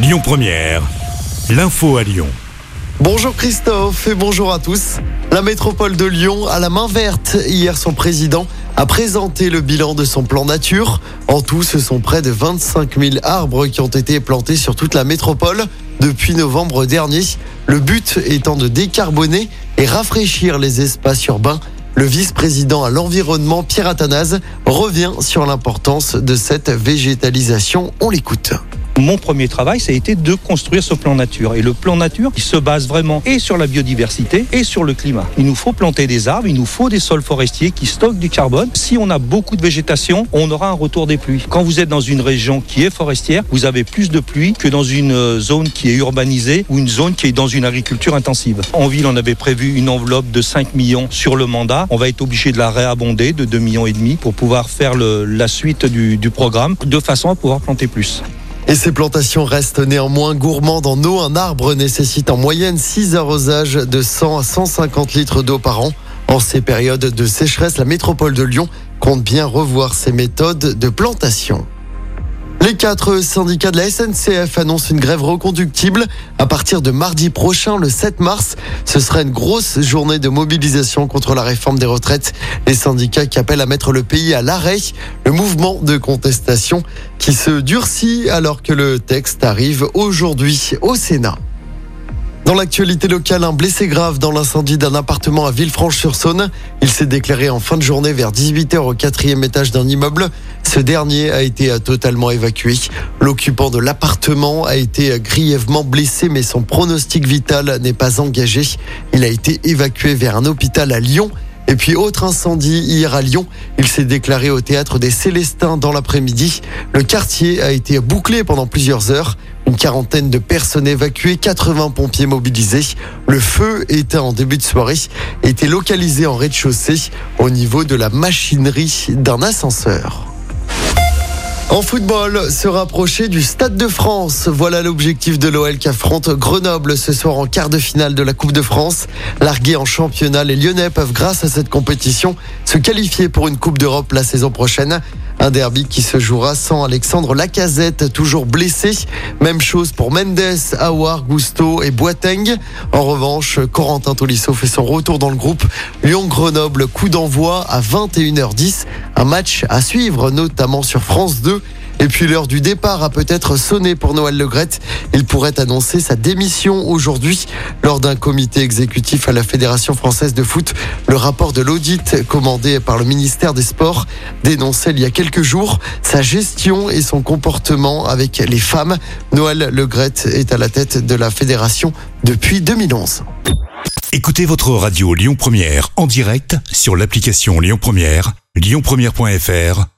Lyon Première, l'info à Lyon. Bonjour Christophe et bonjour à tous. La métropole de Lyon a la main verte. Hier, son président a présenté le bilan de son plan nature. En tout, ce sont près de 25 000 arbres qui ont été plantés sur toute la métropole depuis novembre dernier. Le but étant de décarboner et rafraîchir les espaces urbains. Le vice-président à l'environnement, Pierre Athanase, revient sur l'importance de cette végétalisation. On l'écoute. Mon premier travail, ça a été de construire ce plan nature. Et le plan nature, il se base vraiment et sur la biodiversité et sur le climat. Il nous faut planter des arbres, il nous faut des sols forestiers qui stockent du carbone. Si on a beaucoup de végétation, on aura un retour des pluies. Quand vous êtes dans une région qui est forestière, vous avez plus de pluie que dans une euh, zone qui est urbanisée ou une zone qui est dans une agriculture intensive. En ville, on avait prévu une enveloppe de 5 millions sur le mandat. On va être obligé de la réabonder de 2 millions et demi pour pouvoir faire la suite du programme de façon à pouvoir planter plus. Et ces plantations restent néanmoins gourmandes en eau. Un arbre nécessite en moyenne 6 arrosages de 100 à 150 litres d'eau par an. En ces périodes de sécheresse, la métropole de Lyon compte bien revoir ses méthodes de plantation. Les quatre syndicats de la SNCF annoncent une grève reconductible à partir de mardi prochain, le 7 mars. Ce sera une grosse journée de mobilisation contre la réforme des retraites. Les syndicats qui appellent à mettre le pays à l'arrêt. Le mouvement de contestation qui se durcit alors que le texte arrive aujourd'hui au Sénat. Dans l'actualité locale, un blessé grave dans l'incendie d'un appartement à Villefranche-sur-Saône. Il s'est déclaré en fin de journée vers 18h au quatrième étage d'un immeuble. Ce dernier a été totalement évacué. L'occupant de l'appartement a été grièvement blessé, mais son pronostic vital n'est pas engagé. Il a été évacué vers un hôpital à Lyon. Et puis, autre incendie hier à Lyon. Il s'est déclaré au théâtre des Célestins dans l'après-midi. Le quartier a été bouclé pendant plusieurs heures. Une quarantaine de personnes évacuées, 80 pompiers mobilisés. Le feu était en début de soirée, était localisé en rez-de-chaussée au niveau de la machinerie d'un ascenseur. En football, se rapprocher du Stade de France. Voilà l'objectif de l'OL qui affronte Grenoble ce soir en quart de finale de la Coupe de France. Largués en championnat, les Lyonnais peuvent, grâce à cette compétition, se qualifier pour une Coupe d'Europe la saison prochaine. Un derby qui se jouera sans Alexandre Lacazette, toujours blessé. Même chose pour Mendes, Aouar, Gusto et Boateng. En revanche, Corentin Tolisso fait son retour dans le groupe. Lyon-Grenoble, coup d'envoi à 21h10. Un match à suivre, notamment sur France 2. Et puis l'heure du départ a peut-être sonné pour Noël Legrette. Il pourrait annoncer sa démission aujourd'hui lors d'un comité exécutif à la Fédération française de foot. Le rapport de l'audit commandé par le ministère des Sports dénonçait il y a quelques jours sa gestion et son comportement avec les femmes. Noël Legrette est à la tête de la fédération depuis 2011. Écoutez votre radio Lyon Première en direct sur l'application Lyon Première, lyonpremière.fr